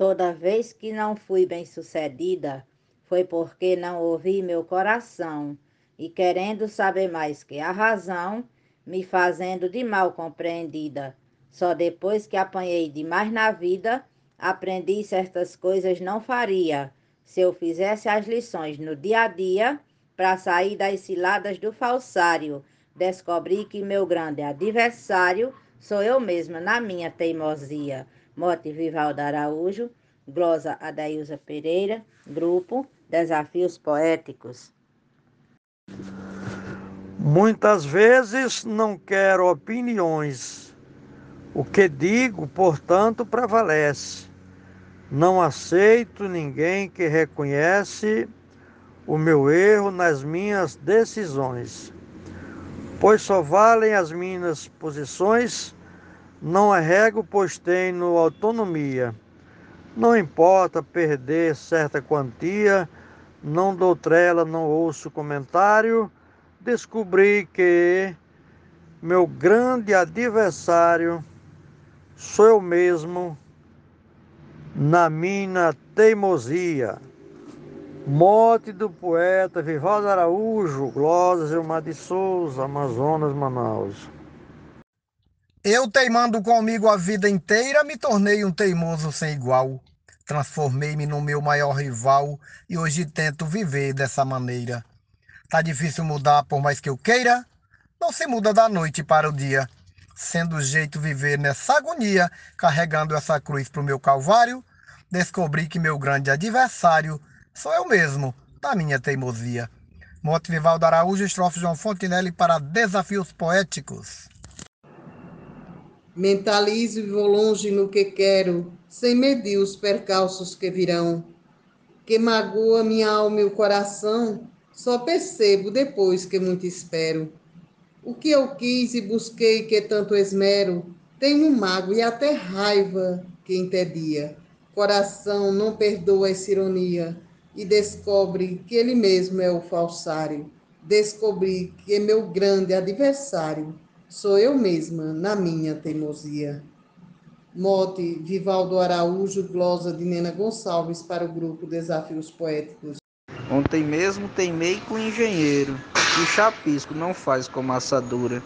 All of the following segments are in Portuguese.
Toda vez que não fui bem-sucedida, foi porque não ouvi meu coração e querendo saber mais que a razão, me fazendo de mal compreendida. Só depois que apanhei demais na vida, aprendi certas coisas não faria. Se eu fizesse as lições no dia a dia, para sair das ciladas do falsário, descobri que meu grande adversário sou eu mesma na minha teimosia. Mote Vivaldo Araújo, glosa Adailza Pereira, grupo Desafios Poéticos. Muitas vezes não quero opiniões. O que digo, portanto, prevalece. Não aceito ninguém que reconhece o meu erro nas minhas decisões, pois só valem as minhas posições, não arrego, pois tenho autonomia. Não importa perder certa quantia, não dou trela, não ouço comentário, descobri que meu grande adversário sou eu mesmo na minha teimosia. Morte do poeta Vivaldo Araújo, Glória Gilmar de Souza, Amazonas, Manaus. Eu teimando comigo a vida inteira, me tornei um teimoso sem igual. Transformei-me no meu maior rival e hoje tento viver dessa maneira. Tá difícil mudar por mais que eu queira? Não se muda da noite para o dia. Sendo o jeito viver nessa agonia, carregando essa cruz pro meu calvário, descobri que meu grande adversário sou eu mesmo, da minha teimosia. Mote Vivaldo Araújo, estrofe João Fontinelli para Desafios Poéticos. Mentalizo e vou longe no que quero, sem medir os percalços que virão. Que magoa minha alma e o coração, só percebo depois que muito espero. O que eu quis e busquei que tanto esmero, um mago e até raiva que entedia. Coração não perdoa essa ironia e descobre que ele mesmo é o falsário. Descobri que é meu grande adversário sou eu mesma na minha teimosia. Mote Vivaldo Araújo, glosa de Nena Gonçalves para o grupo Desafios Poéticos. Ontem mesmo teimei com o engenheiro, que chapisco não faz com assadura,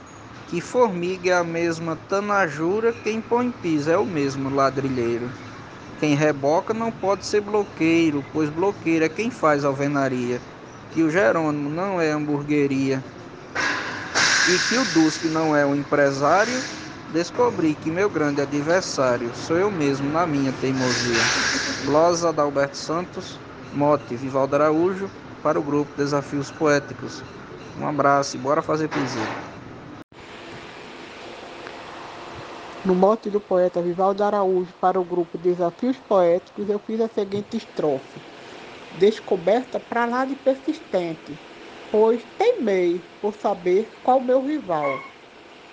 que formiga é a mesma tanajura, quem põe piso é o mesmo ladrilheiro. Quem reboca não pode ser bloqueiro, pois bloqueiro é quem faz alvenaria, que o Jerônimo não é hamburgueria. E que o Dusk não é um empresário, descobri que meu grande adversário sou eu mesmo na minha teimosia. Glosa Adalberto Santos, Mote Vivaldo Araújo, para o grupo Desafios Poéticos. Um abraço e bora fazer poesia. No mote do poeta Vivaldo Araújo para o grupo Desafios Poéticos, eu fiz a seguinte estrofe: Descoberta para lá de persistente, pois teimei por saber qual meu rival,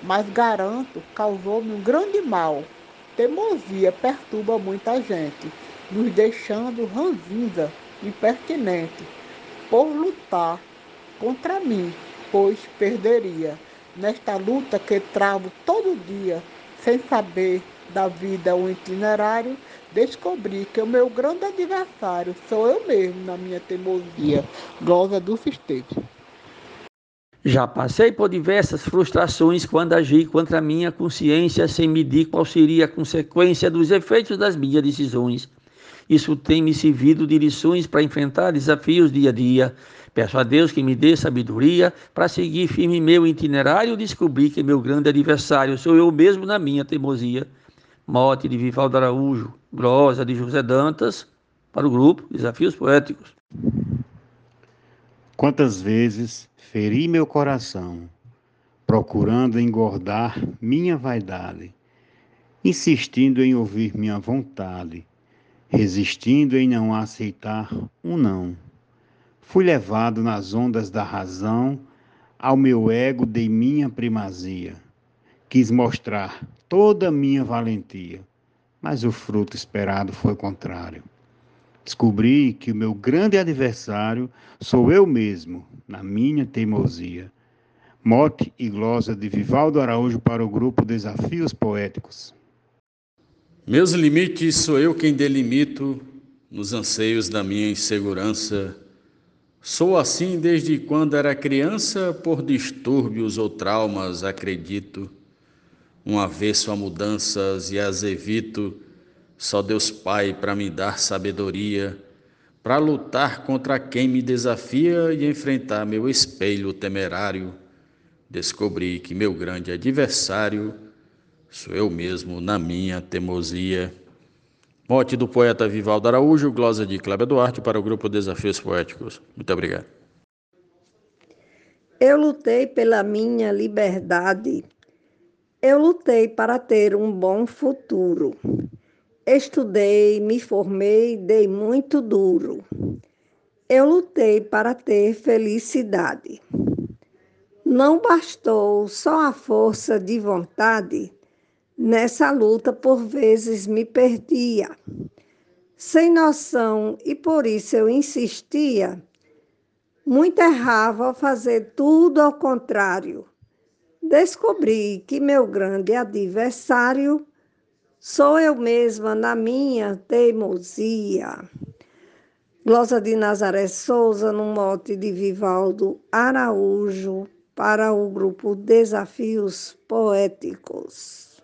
mas garanto causou-me um grande mal. Teimosia perturba muita gente, nos deixando ranzinza impertinente, por lutar contra mim, pois perderia. Nesta luta que travo todo dia, sem saber da vida o itinerário, descobri que o meu grande adversário sou eu mesmo na minha teimosia. Glosa do Esteves. Já passei por diversas frustrações quando agi contra a minha consciência sem medir qual seria a consequência dos efeitos das minhas decisões. Isso tem me servido de lições para enfrentar desafios dia a dia. Peço a Deus que me dê sabedoria para seguir firme meu itinerário e descobrir que meu grande adversário sou eu mesmo na minha teimosia. Morte de Vivaldo Araújo, Glosa de José Dantas, para o grupo Desafios Poéticos. Quantas vezes feri meu coração, procurando engordar minha vaidade, insistindo em ouvir minha vontade, resistindo em não aceitar um não. Fui levado nas ondas da razão, ao meu ego dei minha primazia. Quis mostrar toda a minha valentia, mas o fruto esperado foi contrário. Descobri que o meu grande adversário sou eu mesmo, na minha teimosia. Mote e glosa de Vivaldo Araújo para o grupo Desafios Poéticos. Meus limites sou eu quem delimito nos anseios da minha insegurança. Sou assim desde quando era criança, por distúrbios ou traumas, acredito. Um avesso a mudanças e as evito. Só Deus Pai para me dar sabedoria, para lutar contra quem me desafia e enfrentar meu espelho temerário. Descobri que meu grande adversário sou eu mesmo na minha teimosia. Mote do poeta Vivaldo Araújo, glosa de Cléber Duarte para o grupo Desafios Poéticos. Muito obrigado. Eu lutei pela minha liberdade. Eu lutei para ter um bom futuro. Estudei, me formei, dei muito duro. Eu lutei para ter felicidade. Não bastou só a força de vontade Nessa luta, por vezes, me perdia, sem noção, e por isso eu insistia. Muito errava ao fazer tudo ao contrário. Descobri que meu grande adversário sou eu mesma na minha teimosia. Glosa de Nazaré Souza, no mote de Vivaldo Araújo, para o grupo Desafios Poéticos.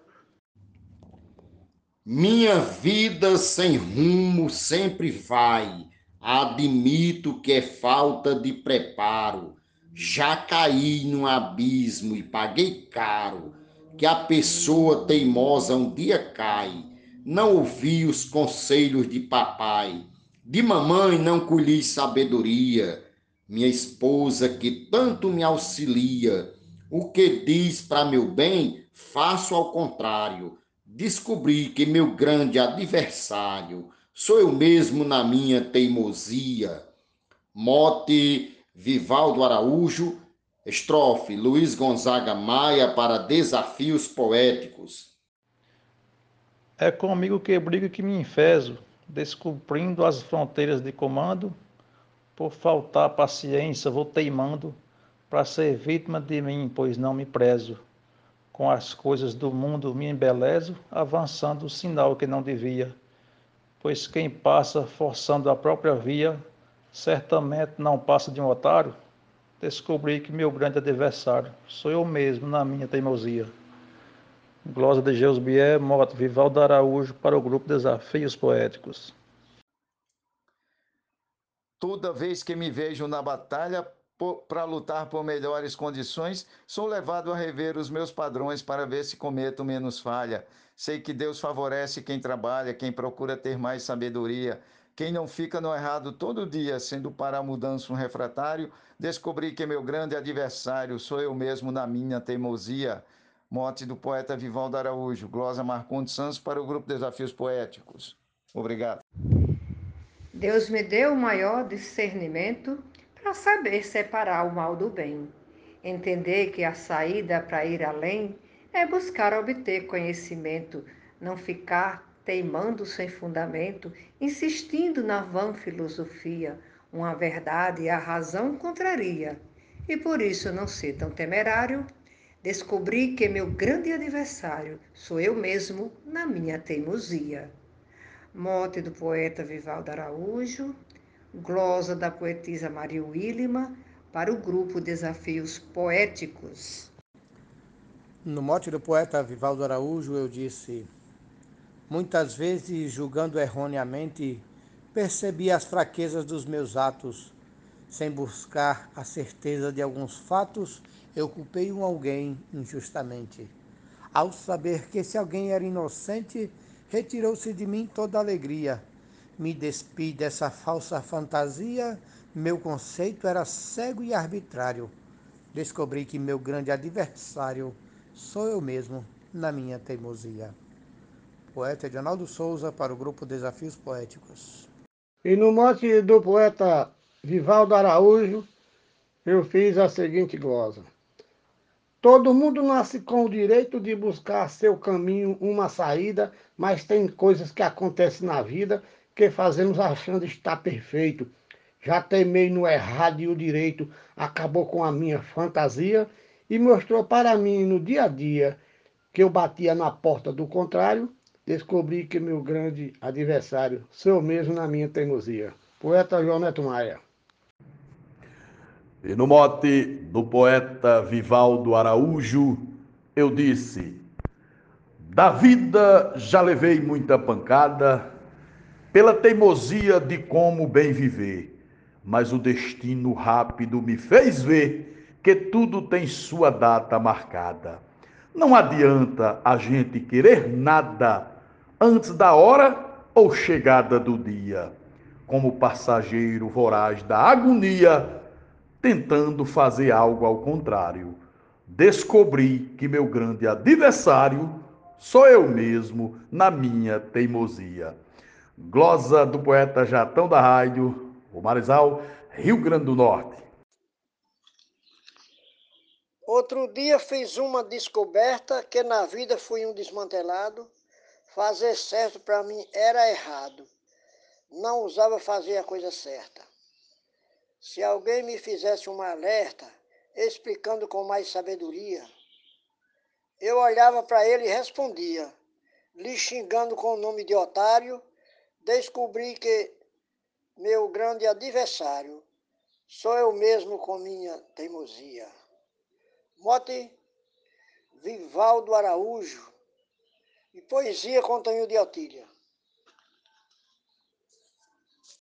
Minha vida sem rumo sempre vai. Admito que é falta de preparo. Já caí num abismo e paguei caro. Que a pessoa teimosa um dia cai. Não ouvi os conselhos de papai. De mamãe não colhi sabedoria. Minha esposa que tanto me auxilia. O que diz para meu bem, faço ao contrário descobri que meu grande adversário sou eu mesmo na minha teimosia. Mote Vivaldo Araújo, estrofe Luiz Gonzaga Maia para Desafios Poéticos. É comigo que brigo que me enfezo, descobrindo as fronteiras de comando. Por faltar paciência, vou teimando para ser vítima de mim, pois não me prezo com as coisas do mundo me embelezo, avançando o sinal que não devia. Pois quem passa forçando a própria via, certamente não passa de um otário. Descobri que meu grande adversário sou eu mesmo na minha teimosia. Glosa de Geus Bier, Moto Vivaldo Araújo, para o grupo Desafios Poéticos. Toda vez que me vejo na batalha, para lutar por melhores condições, sou levado a rever os meus padrões para ver se cometo menos falha. Sei que Deus favorece quem trabalha, quem procura ter mais sabedoria. Quem não fica no errado todo dia, sendo para a mudança um refratário, descobri que meu grande adversário sou eu mesmo na minha teimosia. Mote do poeta Vivaldo Araújo, glosa Marcondes Santos para o grupo Desafios Poéticos. Obrigado. Deus me deu o maior discernimento para saber separar o mal do bem. Entender que a saída para ir além é buscar obter conhecimento, não ficar teimando sem fundamento, insistindo na vã filosofia, uma verdade a razão contraria. E por isso não ser tão temerário, descobri que meu grande adversário sou eu mesmo na minha teimosia. Mote do poeta Vivaldo Araújo, glosa da poetisa Maria Willima, para o grupo Desafios Poéticos. No mote do poeta Vivaldo Araújo, eu disse: Muitas vezes, julgando erroneamente, percebi as fraquezas dos meus atos. Sem buscar a certeza de alguns fatos, eu culpei um alguém injustamente. Ao saber que esse alguém era inocente, retirou-se de mim toda alegria me despi dessa falsa fantasia, meu conceito era cego e arbitrário. Descobri que meu grande adversário sou eu mesmo na minha teimosia. Poeta Edinaldo Souza para o grupo Desafios Poéticos. E no mote do poeta Vivaldo Araújo, eu fiz a seguinte glosa. Todo mundo nasce com o direito de buscar seu caminho, uma saída, mas tem coisas que acontecem na vida que fazemos achando estar perfeito. Já temei no errado e o direito, acabou com a minha fantasia e mostrou para mim no dia a dia que eu batia na porta do contrário, descobri que meu grande adversário sou eu mesmo na minha teimosia. Poeta João Neto Maia. E no mote do poeta Vivaldo Araújo, eu disse: Da vida já levei muita pancada pela teimosia de como bem viver, mas o destino rápido me fez ver que tudo tem sua data marcada. Não adianta a gente querer nada antes da hora ou chegada do dia, como passageiro voraz da agonia, tentando fazer algo ao contrário. Descobri que meu grande adversário sou eu mesmo na minha teimosia. Glosa do poeta Jatão da Rádio, o Marizal, Rio Grande do Norte. Outro dia fiz uma descoberta que na vida fui um desmantelado Fazer certo para mim era errado. Não usava fazer a coisa certa. Se alguém me fizesse uma alerta, explicando com mais sabedoria, eu olhava para ele e respondia, lhe xingando com o nome de otário, descobri que meu grande adversário sou eu mesmo com minha teimosia. Mote Vivaldo Araújo, e poesia com Tonho de Otília.